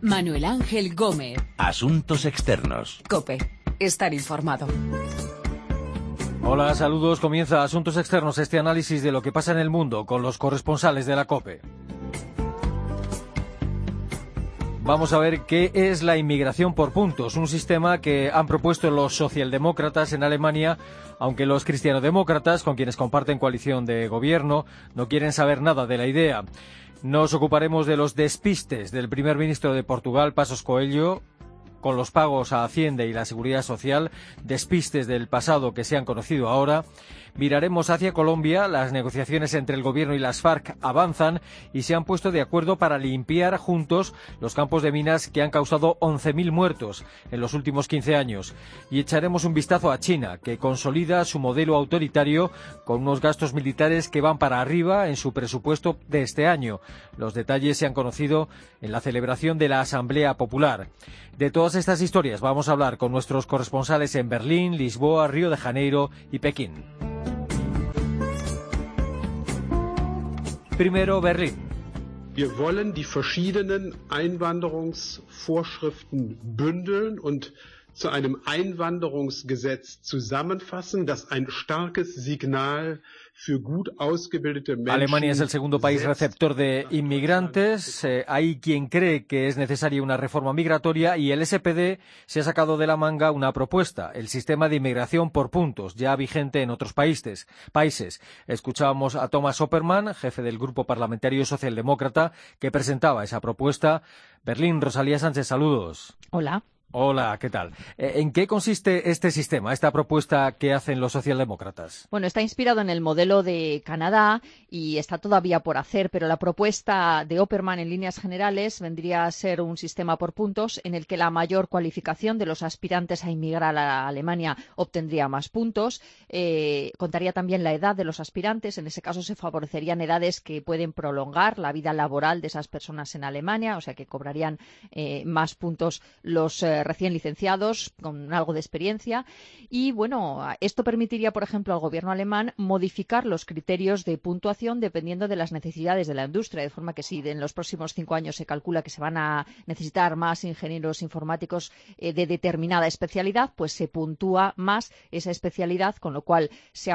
Manuel Ángel Gómez. Asuntos externos. Cope. Estar informado. Hola, saludos. Comienza Asuntos Externos, este análisis de lo que pasa en el mundo con los corresponsales de la COPE. Vamos a ver qué es la inmigración por puntos, un sistema que han propuesto los socialdemócratas en Alemania, aunque los cristianodemócratas, con quienes comparten coalición de gobierno, no quieren saber nada de la idea. Nos ocuparemos de los despistes del primer ministro de Portugal, Pasos Coelho, con los pagos a Hacienda y la Seguridad Social, despistes del pasado que se han conocido ahora. Miraremos hacia Colombia, las negociaciones entre el gobierno y las FARC avanzan y se han puesto de acuerdo para limpiar juntos los campos de minas que han causado 11.000 muertos en los últimos 15 años. Y echaremos un vistazo a China, que consolida su modelo autoritario con unos gastos militares que van para arriba en su presupuesto de este año. Los detalles se han conocido en la celebración de la Asamblea Popular. De todas estas historias vamos a hablar con nuestros corresponsales en Berlín, Lisboa, Río de Janeiro y Pekín. Primero, Berlín. Wir wollen die verschiedenen Einwanderungsvorschriften bündeln und zu einem Einwanderungsgesetz zusammenfassen, das ein starkes Signal Alemania es el segundo país receptor de inmigrantes. Eh, hay quien cree que es necesaria una reforma migratoria y el SPD se ha sacado de la manga una propuesta, el sistema de inmigración por puntos, ya vigente en otros países. países. Escuchábamos a Thomas Oppermann, jefe del Grupo Parlamentario Socialdemócrata, que presentaba esa propuesta. Berlín, Rosalía Sánchez, saludos. Hola. Hola, ¿qué tal? Eh, ¿En qué consiste este sistema, esta propuesta que hacen los socialdemócratas? Bueno, está inspirado en el modelo de Canadá y está todavía por hacer, pero la propuesta de Opperman en líneas generales vendría a ser un sistema por puntos en el que la mayor cualificación de los aspirantes a inmigrar a Alemania obtendría más puntos. Eh, contaría también la edad de los aspirantes. En ese caso se favorecerían edades que pueden prolongar la vida laboral de esas personas en Alemania, o sea que cobrarían eh, más puntos los recién licenciados con algo de experiencia. Y bueno, esto permitiría, por ejemplo, al gobierno alemán modificar los criterios de puntuación dependiendo de las necesidades de la industria, de forma que si en los próximos cinco años se calcula que se van a necesitar más ingenieros informáticos eh, de determinada especialidad, pues se puntúa más esa especialidad, con lo cual se,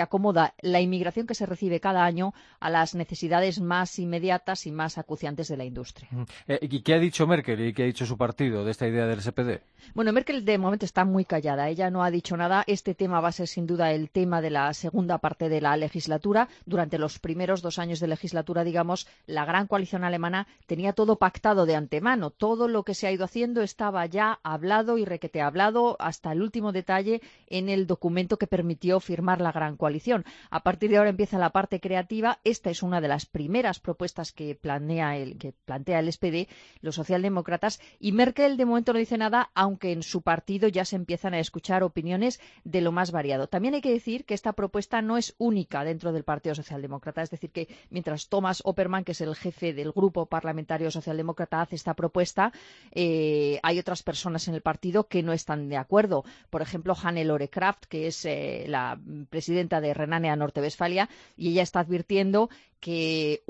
acomoda la inmigración que se recibe cada año a las necesidades más inmediatas y más acuciantes de la industria. Eh, ¿Y qué ha dicho Merkel y qué ha dicho su partido de esta idea SPD? Bueno, Merkel de momento está muy callada. Ella no ha dicho nada. Este tema va a ser sin duda el tema de la segunda parte de la legislatura. Durante los primeros dos años de legislatura, digamos, la gran coalición alemana tenía todo pactado de antemano. Todo lo que se ha ido haciendo estaba ya hablado y requete hablado hasta el último detalle en el documento que permitió firmar la gran coalición. A partir de ahora empieza la parte creativa. Esta es una de las primeras propuestas que plantea el, que plantea el SPD, los socialdemócratas, y Merkel de momento no dice nada, aunque en su partido ya se empiezan a escuchar opiniones de lo más variado. También hay que decir que esta propuesta no es única dentro del Partido Socialdemócrata, es decir, que mientras Thomas Oppermann, que es el jefe del grupo parlamentario socialdemócrata, hace esta propuesta, eh, hay otras personas en el partido que no están de acuerdo. Por ejemplo, Hannelore Kraft, que es eh, la presidenta de Renania Norte-Westfalia, y ella está advirtiendo que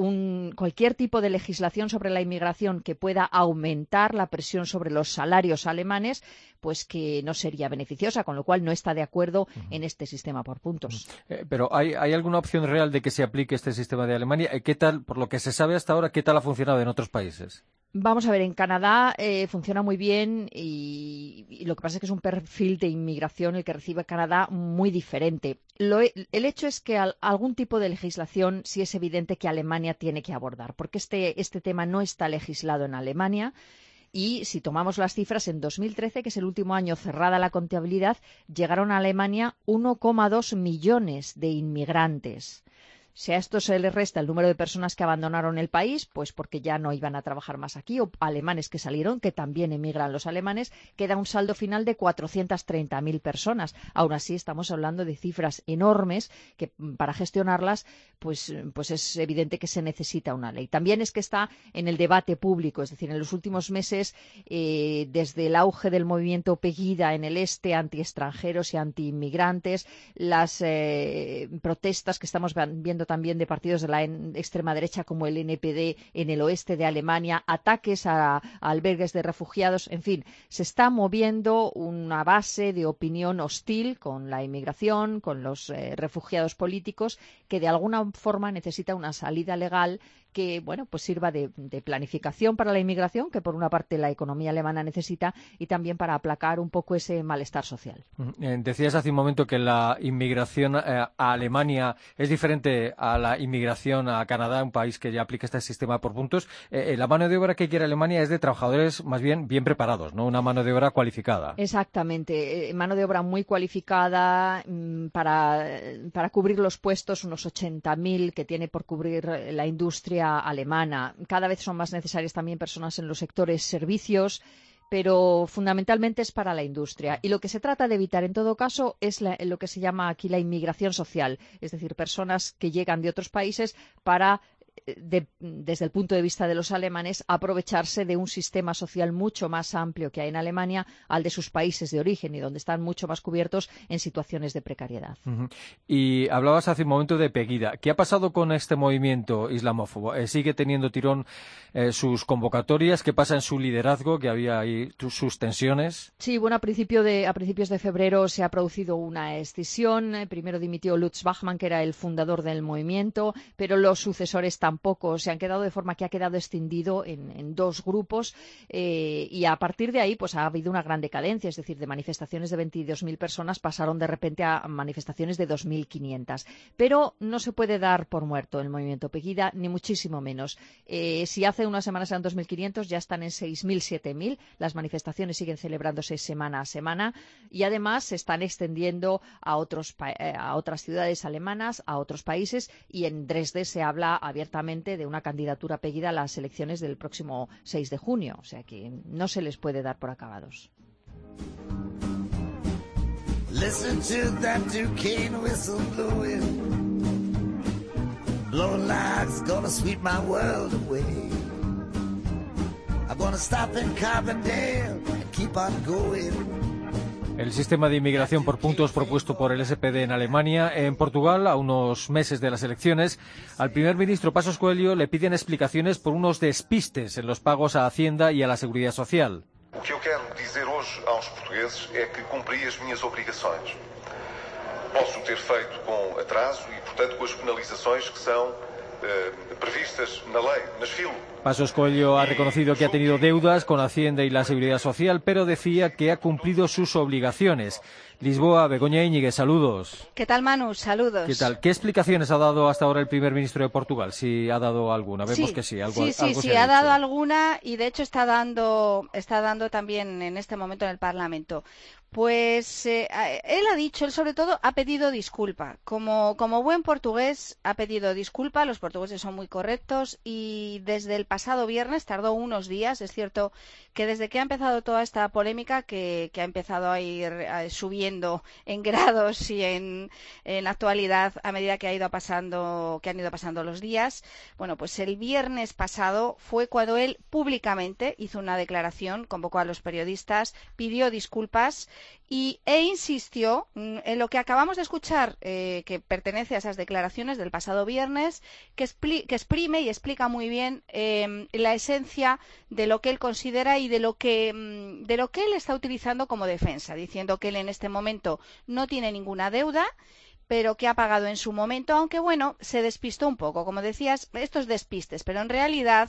cualquier tipo de legislación sobre la inmigración que pueda aumentar la presión sobre los salarios alemanes, pues que no sería beneficiosa, con lo cual no está de acuerdo en este sistema por puntos. Eh, pero ¿hay, alguna opción real de que se aplique este sistema de Alemania? ¿Qué tal, por lo que se sabe hasta ahora, qué tal ha funcionado en otros países? Vamos a ver, en Canadá eh, funciona muy bien y, lo que pasa es que es un perfil de inmigración el que recibe Canadá muy diferente. el hecho es que algún tipo de legislación sí es evidente que Alemania tiene que abordar, porque este, este tema no está legislado en Alemania. Y si tomamos las cifras, en 2013, que es el último año cerrada la contabilidad, llegaron a Alemania 1,2 millones de inmigrantes. Si a esto se le resta el número de personas que abandonaron el país, pues porque ya no iban a trabajar más aquí, o alemanes que salieron, que también emigran los alemanes, queda un saldo final de 430.000 personas. Aún así, estamos hablando de cifras enormes que mm, para gestionarlas, pues, pues es evidente que se necesita una ley. También es que está en el debate público, es decir, en los últimos meses, eh, desde el auge del movimiento Pegida en el este, anti extranjeros y anti inmigrantes, las eh, protestas que estamos viendo también de partidos de la extrema derecha como el NPD en el oeste de Alemania, ataques a, albergues de refugiados, en fin, se está moviendo una base de opinión hostil con la inmigración, con los eh, refugiados políticos, que de alguna forma necesita una salida legal que bueno pues sirva de, planificación para la inmigración que por una parte la economía alemana necesita y también para aplacar un poco ese malestar social. Eh, decías hace un momento que la inmigración eh, a Alemania es diferente a la inmigración a Canadá, un país que ya aplica este sistema por puntos. Eh, la mano de obra que quiere Alemania es de trabajadores más bien bien preparados, no una mano de obra cualificada. Exactamente, mano de obra muy cualificada mm, para, para cubrir los puestos, unos 80.000 que tiene por cubrir la industria alemana. Cada vez son más necesarias también personas en los sectores servicios, pero fundamentalmente es para la industria. Y lo que se trata de evitar, en todo caso, es lo que se llama aquí la inmigración social, es decir, personas que llegan de otros países para desde el punto de vista de los alemanes, aprovecharse de un sistema social mucho más amplio que hay en Alemania al de sus países de origen y donde están mucho más cubiertos en situaciones de precariedad. Y hablabas hace un momento de Pegida. ¿Qué ha pasado con este movimiento islamófobo? Eh, ¿Sigue teniendo tirón eh, sus convocatorias? ¿Qué pasa en su liderazgo? ¿Que había ahí sus tensiones? Sí, bueno, a, principio de, a principios de febrero se ha producido una escisión. Eh, primero dimitió Lutz Bachmann, que era el fundador del movimiento, pero los sucesores tampoco se han quedado de forma que ha quedado extendido en, dos grupos eh, y a partir de ahí pues ha habido una gran decadencia, es decir, de manifestaciones de 22.000 personas pasaron de repente a manifestaciones de 2.500. Pero no se puede dar por muerto el movimiento Pegida, ni muchísimo menos. Eh, si hace unas semanas eran 2.500, ya están en 6.000, 7.000. Las manifestaciones siguen celebrándose semana a semana y además se están extendiendo a, eh, a otras ciudades alemanas, a otros países y en Dresde se habla abiertamente de una candidatura pedida a las elecciones del próximo 6 de junio. O sea que no se les puede dar por acabados. To. I'm gonna stop in Carbondale and keep on going. El sistema de inmigración por puntos propuesto por el SPD en Alemania. En Portugal, a unos meses de las elecciones, al primer ministro Pasos Coelho le piden explicaciones por unos despistes en los pagos a Hacienda y a la Seguridad Social. Lo que yo quiero decir hoy a los portugueses es que cumprí as minhas obrigações. Posso ter feito com atraso e, portanto, com as penalizações que são eh, previstas. Pasos Coelho ha reconocido que ha tenido deudas con Hacienda y la Seguridad Social, pero decía que ha cumplido sus obligaciones. Lisboa, Begoña Íñiguez, saludos. ¿Qué tal, Manu? Saludos. ¿Qué tal? ¿Qué explicaciones ha dado hasta ahora el primer ministro de Portugal? Si ha dado alguna. Vemos que sí. Algo, sí, sí, sí, ha, dado alguna y de hecho está dando, está dando también en este momento en el Parlamento. Pues eh, él ha dicho, él sobre todo ha pedido disculpa. Como, como buen portugués ha pedido disculpa, los portugueses son muy correctos y desde el pasado viernes tardó unos días, es cierto que desde que ha empezado toda esta polémica que, que ha empezado a ir subiendo en grados y en, en actualidad a medida que ha ido pasando, que han ido pasando los días. Bueno, pues el viernes pasado fue cuando él públicamente hizo una declaración, convocó a los periodistas, pidió disculpas y, e insistió en lo que acabamos de escuchar, eh, que pertenece a esas declaraciones del pasado viernes, que, exprime y explica muy bien em, la esencia de lo que él considera y de lo que, mm, de lo que él está utilizando como defensa, diciendo que él en este momento no tiene ninguna deuda pero que ha pagado en su momento, aunque bueno, se despistó un poco. Como decías, estos despistes, pero en realidad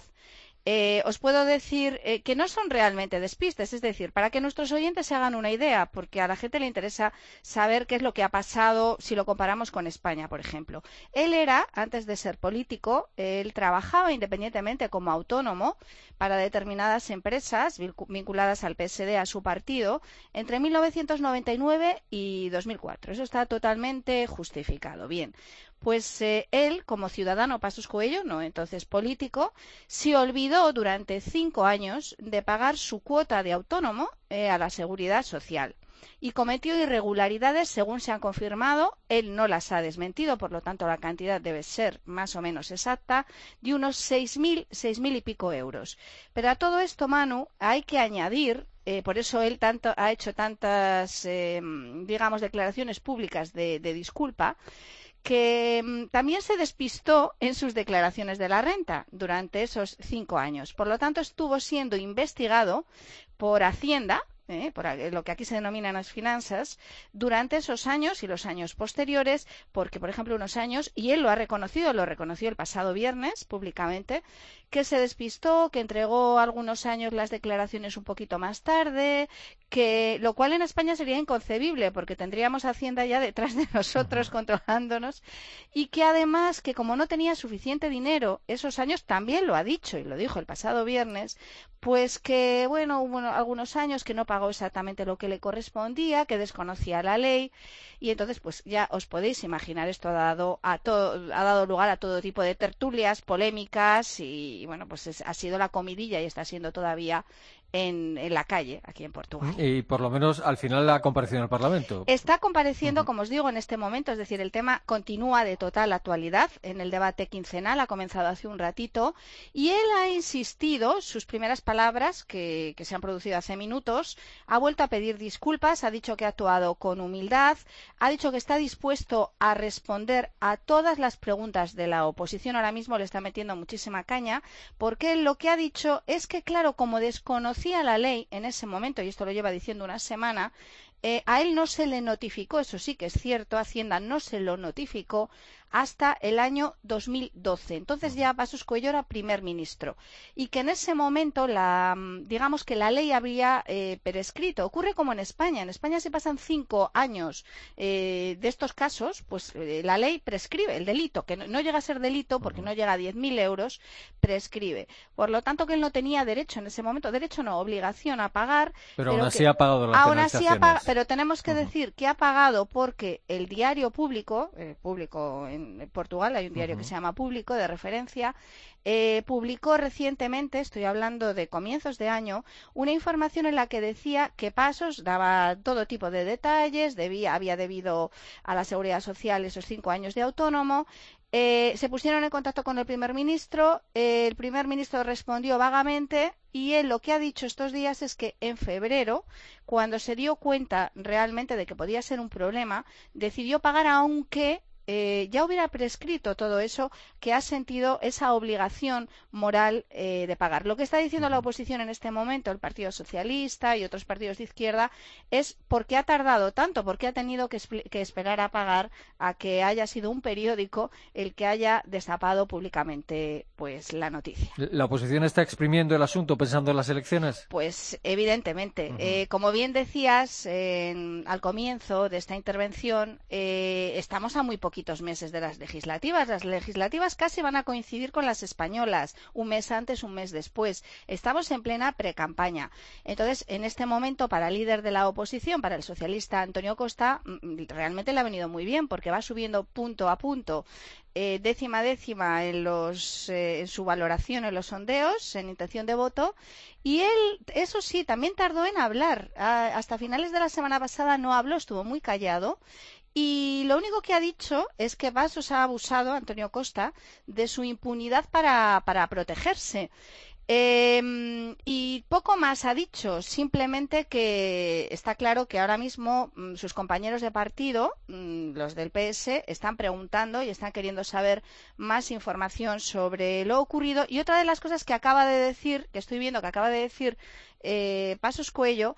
eh, os puedo decir eh, que no son realmente despistes, es decir, para que nuestros oyentes se hagan una idea, porque a la gente le interesa saber qué es lo que ha pasado si lo comparamos con España, por ejemplo. Él era, antes de ser político, él trabajaba independientemente como autónomo para determinadas empresas vinculadas al PSD, a su partido, entre 1999 y 2004. Eso está totalmente justificado. Bien, pues eh, él, como ciudadano Pasos Coello, no entonces político, se olvidó durante cinco años de pagar su cuota de autónomo eh, a la seguridad social y cometió irregularidades según se han confirmado. Él no las ha desmentido, por lo tanto la cantidad debe ser más o menos exacta, de unos seis mil, seis mil y pico euros. Pero a todo esto, Manu, hay que añadir eh, por eso él tanto, ha hecho tantas, digamos, declaraciones públicas de disculpa, que mm, también se despistó en sus declaraciones de la renta durante esos cinco años. Por lo tanto, estuvo siendo investigado por Hacienda ¿eh? por lo que aquí se denominan las finanzas, durante esos años y los años posteriores, porque, por ejemplo, unos años, y él lo ha reconocido, lo reconoció el pasado viernes públicamente, que se despistó, que entregó algunos años las declaraciones un poquito más tarde, que lo cual en España sería inconcebible porque tendríamos Hacienda ya detrás de nosotros controlándonos y que además que como no tenía suficiente dinero esos años también lo ha dicho y lo dijo el pasado viernes pues que bueno hubo algunos años que no pagó exactamente lo que le correspondía que desconocía la ley y entonces pues ya os podéis imaginar esto ha dado a ha dado lugar a todo tipo de tertulias polémicas y, bueno pues ha sido la comidilla y está siendo todavía en, la calle aquí en Portugal. Y por lo menos al final ha comparecido en el Parlamento. Está compareciendo, como os digo, en este momento, es decir, el tema continúa de total actualidad en el debate quincenal, ha comenzado hace un ratito, y él ha insistido, sus primeras palabras, que, que se han producido hace minutos, ha vuelto a pedir disculpas, ha dicho que ha actuado con humildad, ha dicho que está dispuesto a responder a todas las preguntas de la oposición. Ahora mismo le está metiendo muchísima caña, porque él lo que ha dicho es que, claro, como desconocido conocía la ley en ese momento, y esto lo lleva diciendo una semana, eh, a él no se le notificó, eso sí que es cierto, Hacienda no se lo notificó hasta el año 2012. Entonces ya Pasos Cuello era primer ministro y que en ese momento la, mm, digamos que la ley había eh, prescrito. Ocurre como en España. En España se pasan cinco años eh, de estos casos, pues eh, la ley prescribe el delito, que no, llega a ser delito porque no llega a 10.000 euros, prescribe. Por lo tanto que él no tenía derecho en ese momento, derecho no, obligación a pagar. Pero, aún así ha pagado las aún así Pero tenemos que decir que ha pagado porque el diario público, público en Portugal, hay un diario que se llama Público, de referencia, eh, publicó recientemente, estoy hablando de comienzos de año, una información en la que decía que Pasos daba todo tipo de detalles, debía, había debido a la seguridad social esos cinco años de autónomo. Eh, se pusieron en contacto con el primer ministro, el primer ministro respondió vagamente y él lo que ha dicho estos días es que en febrero, cuando se dio cuenta realmente de que podía ser un problema, decidió pagar aunque eh, ya hubiera prescrito todo eso que ha sentido esa obligación moral eh, de pagar. Lo que está diciendo la oposición en este momento, el Partido Socialista y otros partidos de izquierda, es por qué ha tardado tanto, por qué ha tenido que, esperar a pagar a que haya sido un periódico el que haya destapado públicamente pues la noticia. ¿La oposición está exprimiendo el asunto pensando en las elecciones? Pues evidentemente. Eh, como bien decías al comienzo de esta intervención, estamos a muy poquito meses de las legislativas. Las legislativas casi van a coincidir con las españolas, un mes antes, un mes después. Estamos en plena precampaña. Entonces, en este momento, para el líder de la oposición, para el socialista Antonio Costa, mm, realmente le ha venido muy bien porque va subiendo punto a punto eh, décima décima en, los, eh, en su valoración en los sondeos, en intención de voto, y él, eso sí, también tardó en hablar. Ah, hasta finales de la semana pasada no habló, estuvo muy callado y lo único que ha dicho es que Vasos ha abusado, Antonio Costa, de su impunidad para, para protegerse. Em, y poco más ha dicho, simplemente que está claro que ahora mismo mm, sus compañeros de partido, mm, los del PS, están preguntando y están queriendo saber más información sobre lo ocurrido. Y otra de las cosas que acaba de decir, que estoy viendo que acaba de decir eh, Pasos Cuello,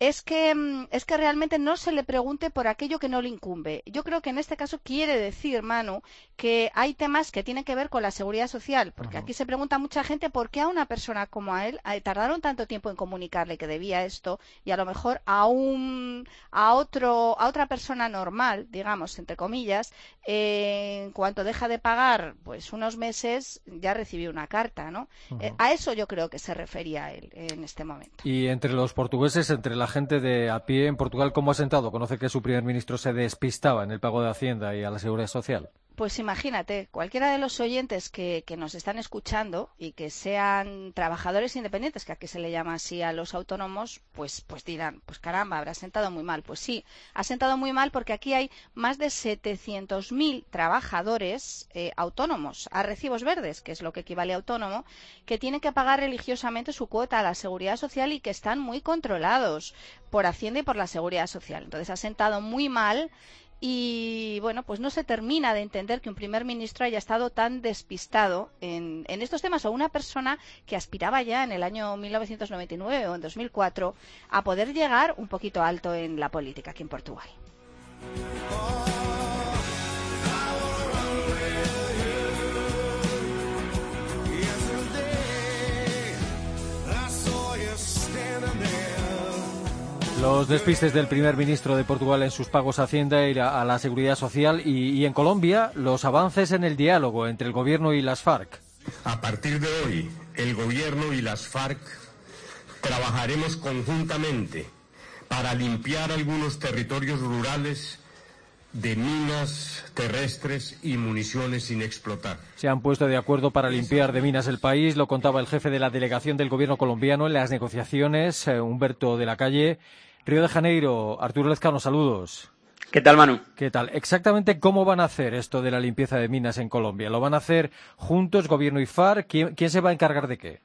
es que, mm, es que realmente no se le pregunte por aquello que no le incumbe. Yo creo que en este caso quiere decir, Manu, que hay temas que tienen que ver con la seguridad social, porque aquí se pregunta mucha gente por qué a una persona como a él eh, tardaron tanto tiempo en comunicarle que debía esto y a lo mejor a un a otro a otra persona normal, digamos entre comillas, eh, en cuanto deja de pagar, pues unos meses ya recibió una carta, ¿no? Eh, a eso yo creo que se refería él en este momento. Y entre los portugueses, entre la gente de a pie en Portugal, ¿cómo ha sentado? Conoce que su primer ministro se despistaba en el pago de Hacienda y a la Seguridad Social. Pues imagínate, cualquiera de los oyentes que, nos están escuchando y que sean trabajadores independientes, que aquí se le llama así a los autónomos, pues, pues dirán, pues caramba, habrá sentado muy mal. Pues sí, ha sentado muy mal porque aquí hay más de 700.000 trabajadores eh, autónomos a recibos verdes, que es lo que equivale a autónomo, que tienen que pagar religiosamente su cuota a la seguridad social y que están muy controlados por Hacienda y por la seguridad social. Entonces ha sentado muy mal y bueno, pues no se termina de entender que un primer ministro haya estado tan despistado en, estos temas o una persona que aspiraba ya en el año 1999 o en 2004 a poder llegar un poquito alto en la política aquí en Portugal. Los despistes del primer ministro de Portugal en sus pagos a Hacienda y a la Seguridad Social y, y en Colombia los avances en el diálogo entre el gobierno y las FARC. A partir de hoy, el gobierno y las FARC trabajaremos conjuntamente para limpiar algunos territorios rurales de minas terrestres y municiones sin explotar. Se han puesto de acuerdo para limpiar de minas el país, lo contaba el jefe de la delegación del gobierno colombiano en las negociaciones, eh, Humberto de la Calle. Río de Janeiro, Arturo Lezcano, saludos. ¿Qué tal, Manu? ¿Qué tal? Exactamente cómo van a hacer esto de la limpieza de minas en Colombia. ¿Lo van a hacer juntos, gobierno y FARC? ¿Quién, quién se va a encargar de qué?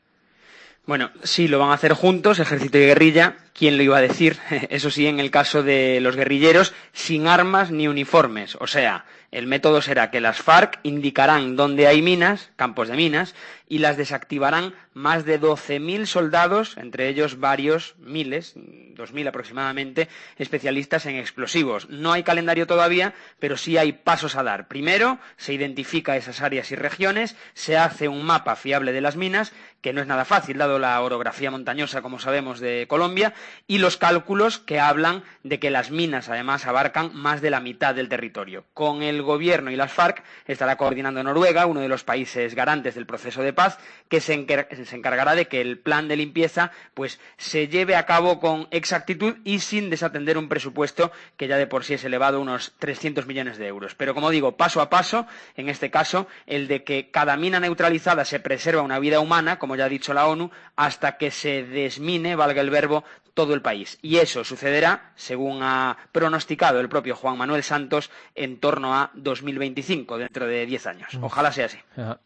Bueno, sí, lo van a hacer juntos, ejército y guerrilla. ¿Quién lo iba a decir? Eso sí, en el caso de los guerrilleros, sin armas ni uniformes. O sea, el método será que las FARC indicarán dónde hay minas, campos de minas, y las desactivarán más de 12.000 soldados, entre ellos varios miles, 2.000 aproximadamente, especialistas en explosivos. No hay calendario todavía, pero sí hay pasos a dar. Primero, se identifica esas áreas y regiones, se hace un mapa fiable de las minas, que no es nada fácil, dado la orografía montañosa, como sabemos, de Colombia, y los cálculos que hablan de que las minas, además, abarcan más de la mitad del territorio. Con el gobierno y las FARC estará coordinando Noruega, uno de los países garantes del proceso de paz, que se, encargará de que el plan de limpieza pues se lleve a cabo con exactitud y sin desatender un presupuesto que ya de por sí es elevado unos 300 millones de euros. Pero como digo, paso a paso, en este caso, el de que cada mina neutralizada se preserva una vida humana, como ya ha dicho la ONU, hasta que se desmine, valga el verbo, todo el país. Y eso sucederá, según ha pronosticado el propio Juan Manuel Santos, en torno a 2025, dentro de 10 años. Mm. Ojalá sea así.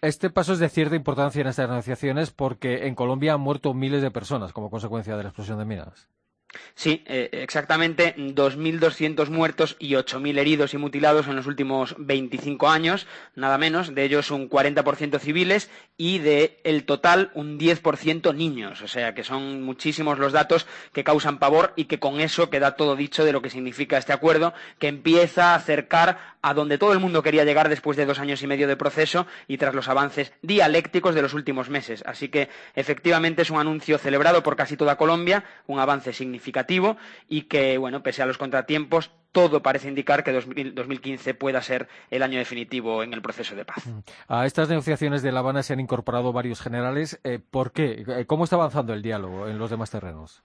Este paso es de cierta importancia en estas negociaciones porque en Colombia han muerto miles de personas como consecuencia de la explosión de minas. Sí, eh, exactamente 2.200 muertos y 8.000 heridos y mutilados en los últimos 25 años, nada menos, de ellos un 40% civiles y de el total un 10% niños, o sea que son muchísimos los datos que causan pavor y que con eso queda todo dicho de lo que significa este acuerdo, que empieza a acercar a donde todo el mundo quería llegar después de dos años y medio de proceso y tras los avances dialécticos de los últimos meses. Así que efectivamente es un anuncio celebrado por casi toda Colombia, un avance significativo y que, bueno, pese a los contratiempos, todo parece indicar que 2015 pueda ser el año definitivo en el proceso de paz. Mm. A estas negociaciones de La Habana se han incorporado varios generales. Eh, ¿Por qué? Eh, ¿Cómo está avanzando el diálogo en los demás terrenos?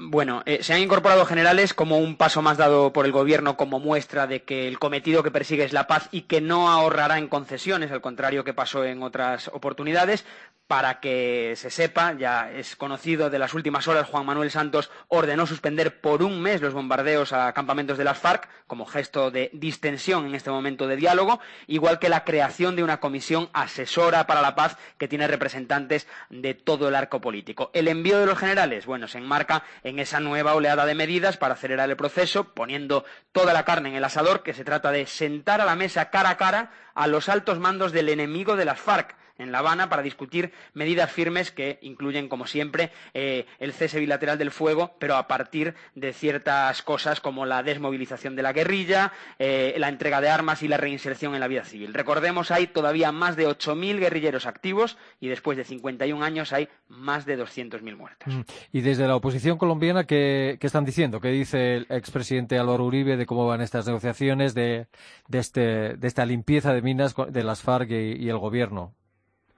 Bueno, eh, se han incorporado generales como un paso más dado por el gobierno como muestra de que el cometido que persigue es la paz y que no ahorrará en concesiones, al contrario que pasó en otras oportunidades. Para que se sepa, ya es conocido de las últimas horas, Juan Manuel Santos ordenó suspender por un mes los bombardeos a campamentos de las FARC como gesto de distensión en este momento de diálogo, igual que la creación de una comisión asesora para la paz que tiene representantes de todo el arco político. El envío de los generales, bueno, se enmarca en esa nueva oleada de medidas para acelerar el proceso, poniendo toda la carne en el asador, que se trata de sentar a la mesa cara a cara a los altos mandos del enemigo de las FARC en La Habana para discutir medidas firmes que incluyen, como siempre, eh, el cese bilateral del fuego, pero a partir de ciertas cosas como la desmovilización de la guerrilla, eh, la entrega de armas y la reinserción en la vida civil. Recordemos, hay todavía más de 8.000 guerrilleros activos y después de 51 años hay más de 200.000 muertos. Mm. Y desde la oposición colombiana, ¿qué, están diciendo? ¿Qué dice el expresidente Álvaro Uribe de cómo van estas negociaciones, de, este, esta limpieza de minas de las FARC y el gobierno?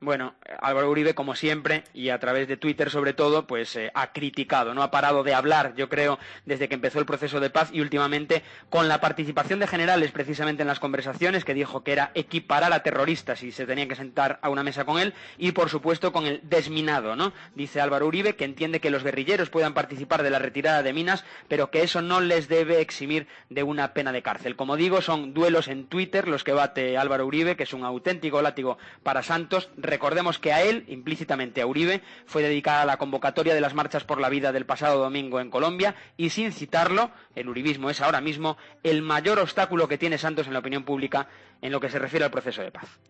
Bueno, Álvaro Uribe, como siempre, y a través de Twitter sobre todo, pues eh, ha criticado, no ha parado de hablar, yo creo, desde que empezó el proceso de paz y últimamente con la participación de generales precisamente en las conversaciones, que dijo que era equiparar a terroristas y se tenía que sentar a una mesa con él, y por supuesto con el desminado, ¿no? Dice Álvaro Uribe que entiende que los guerrilleros puedan participar de la retirada de minas, pero que eso no les debe eximir de una pena de cárcel. Como digo, son duelos en Twitter los que bate Álvaro Uribe, que es un auténtico látigo para Santos, Recordemos que a él, implícitamente a Uribe, fue dedicada la convocatoria de las marchas por la vida del pasado domingo en Colombia y sin citarlo, el uribismo es ahora mismo el mayor obstáculo que tiene Santos en la opinión pública en lo que se refiere al proceso de paz.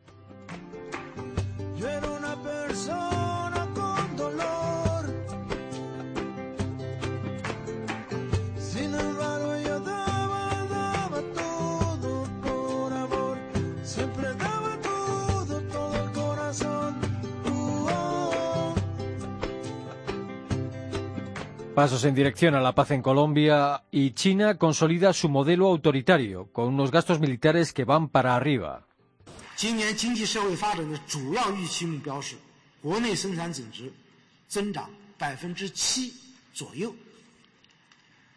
Pasos en dirección a la paz en Colombia y China consolida su modelo autoritario con unos gastos militares que van para arriba.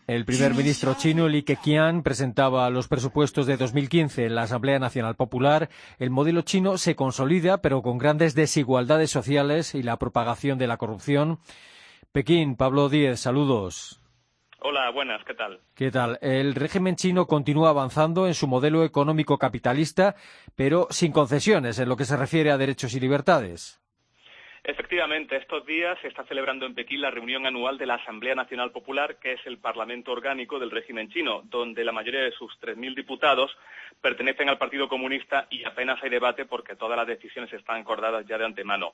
El primer ministro chino Li Keqiang presentaba los presupuestos de 2015 en la Asamblea Nacional Popular. El modelo chino se consolida, pero con grandes desigualdades sociales y la propagación de la corrupción. Pekín, Pablo Díez, saludos. Hola, buenas, ¿qué tal? ¿Qué tal? El régimen chino continúa avanzando en su modelo económico capitalista, pero sin concesiones en lo que se refiere a derechos y libertades. Efectivamente, estos días se está celebrando en Pekín la reunión anual de la Asamblea Nacional Popular, que es el Parlamento Orgánico del régimen chino, donde la mayoría de sus 3.000 diputados pertenecen al Partido Comunista y apenas hay debate porque todas las decisiones están acordadas ya de antemano.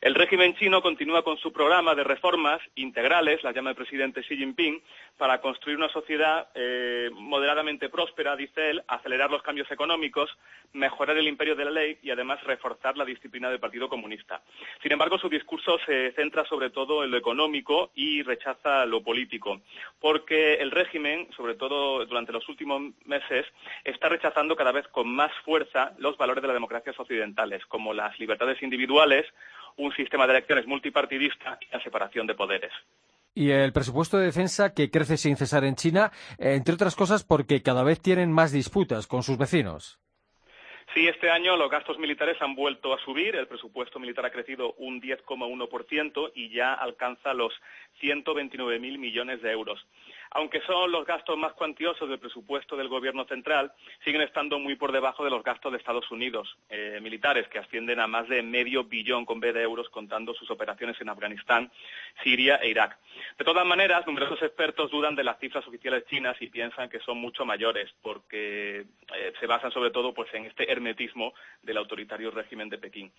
El régimen chino continúa con su programa de reformas integrales, la llama el presidente Xi Jinping, para construir una sociedad eh, moderadamente próspera, dice él, acelerar los cambios económicos, mejorar el imperio de la ley y además reforzar la disciplina del Partido Comunista. Sin embargo, su discurso se centra sobre todo en lo económico y rechaza lo político, porque el régimen, sobre todo durante los últimos meses, está rechazando cada vez con más fuerza los valores de las democracias occidentales, como las libertades individuales, un sistema de elecciones multipartidista y la separación de poderes. Y el presupuesto de defensa que crece sin cesar en China, entre otras cosas porque cada vez tienen más disputas con sus vecinos. Sí, este año los gastos militares han vuelto a subir. El presupuesto militar ha crecido un 10,1% y ya alcanza los 129.000 millones de euros aunque son los gastos más cuantiosos del presupuesto del Gobierno central, siguen estando muy por debajo de los gastos de Estados Unidos eh, militares, que ascienden a más de medio billón con B de euros contando sus operaciones en Afganistán, Siria e Irak. De todas maneras, numerosos expertos dudan de las cifras oficiales chinas y piensan que son mucho mayores, porque eh, se basan sobre todo pues, en este hermetismo del autoritario régimen de Pekín.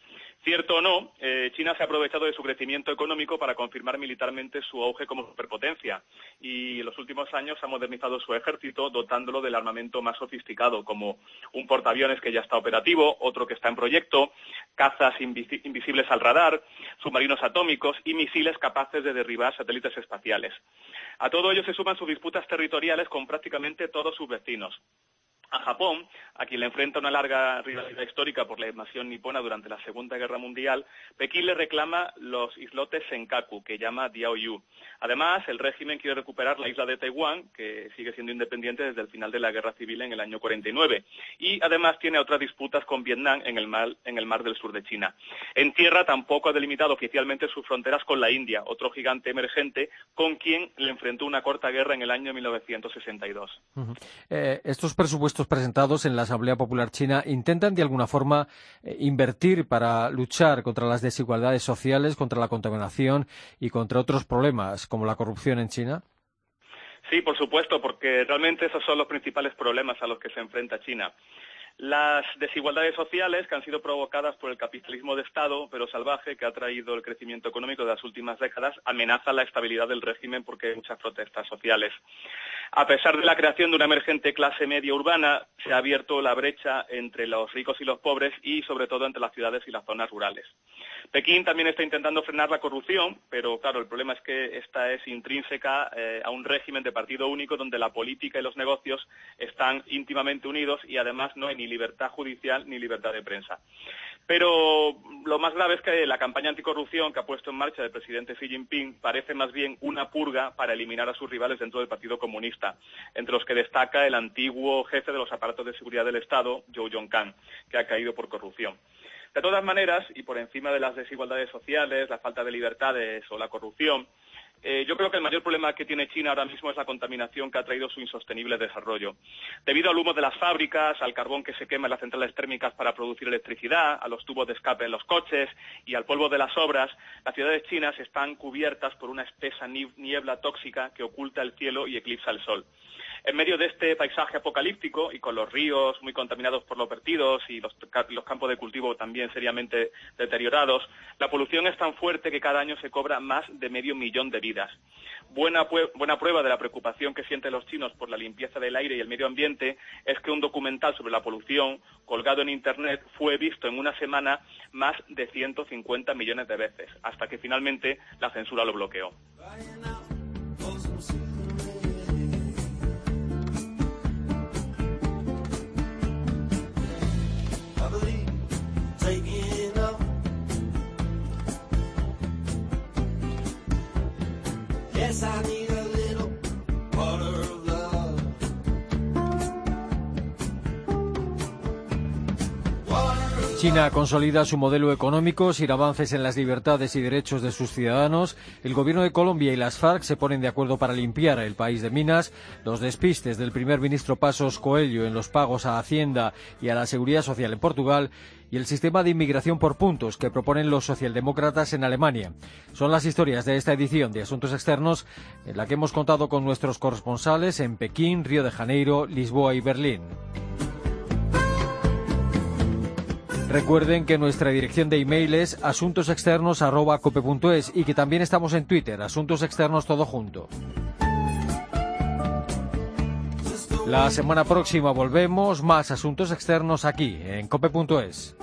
Cierto o no, eh, China se ha aprovechado de su crecimiento económico para confirmar militarmente su auge como superpotencia y los últimos años ha modernizado su ejército dotándolo del armamento más sofisticado, como un portaaviones que ya está operativo, otro que está en proyecto, cazas invisibles al radar, submarinos atómicos y misiles capaces de derribar satélites espaciales. A todo ello se suman sus disputas territoriales con prácticamente todos sus vecinos a Japón, a quien le enfrenta una larga rivalidad histórica por la invasión nipona durante la Segunda Guerra Mundial, Pekín le reclama los islotes Senkaku, que llama Diaoyu. Además, el régimen quiere recuperar la isla de Taiwán, que sigue siendo independiente desde el final de la Guerra Civil en el año 49. Y además tiene otras disputas con Vietnam en el mar, en el mar del sur de China. En tierra tampoco ha delimitado oficialmente sus fronteras con la India, otro gigante emergente con quien le enfrentó una corta guerra en el año 1962. Eh, estos presupuestos presentados en la Asamblea Popular China intentan de alguna forma eh, invertir para luchar contra las desigualdades sociales, contra la contaminación y contra otros problemas como la corrupción en China? Sí, por supuesto, porque realmente esos son los principales problemas a los que se enfrenta China. Las desigualdades sociales que han sido provocadas por el capitalismo de Estado, pero salvaje, que ha traído el crecimiento económico de las últimas décadas, amenazan la estabilidad del régimen porque hay muchas protestas sociales. A pesar de la creación de una emergente clase media urbana, se ha abierto la brecha entre los ricos y los pobres y, sobre todo, entre las ciudades y las zonas rurales. Pekín también está intentando frenar la corrupción, pero claro, el problema es que esta es intrínseca eh, a un régimen de partido único donde la política y los negocios están íntimamente unidos y además no hay ni libertad judicial ni libertad de prensa. Pero lo más grave es que la campaña anticorrupción que ha puesto en marcha el presidente Xi Jinping parece más bien una purga para eliminar a sus rivales dentro del Partido Comunista, entre los que destaca el antiguo jefe de los aparatos de seguridad del Estado, Zhou Yongkang, que ha caído por corrupción. De todas maneras, y por encima de las desigualdades sociales, la falta de libertades o la corrupción, Eh, yo creo que el mayor problema que tiene China ahora mismo es la contaminación que ha traído su insostenible desarrollo. Debido al humo de las fábricas, al carbón que se quema en las centrales térmicas para producir electricidad, a los tubos de escape en los coches y al polvo de las obras, las ciudades chinas están cubiertas por una espesa niebla tóxica que oculta el cielo y eclipsa el sol. En medio de este paisaje apocalíptico y con los ríos muy contaminados por los vertidos y los, campos de cultivo también seriamente deteriorados, la polución es tan fuerte que cada año se cobra más de medio millón de vidas. Buena, prueba de la preocupación que sienten los chinos por la limpieza del aire y el medio ambiente es que un documental sobre la polución colgado en Internet fue visto en una semana más de 150 millones de veces, hasta que finalmente la censura lo bloqueó. China consolida su modelo económico sin avances en las libertades y derechos de sus ciudadanos. El gobierno de Colombia y las FARC se ponen de acuerdo para limpiar el país de minas. Los despistes del primer ministro Pasos Coelho en los pagos a Hacienda y a la Seguridad Social en Portugal y el sistema de inmigración por puntos que proponen los socialdemócratas en Alemania. Son las historias de esta edición de Asuntos Externos en la que hemos contado con nuestros corresponsales en Pekín, Río de Janeiro, Lisboa y Berlín. Recuerden que nuestra dirección de email es asuntosexternos.cope.es y que también estamos en Twitter, Asuntos Externos Todo Junto. La semana próxima volvemos, más asuntos externos aquí, en cope.es.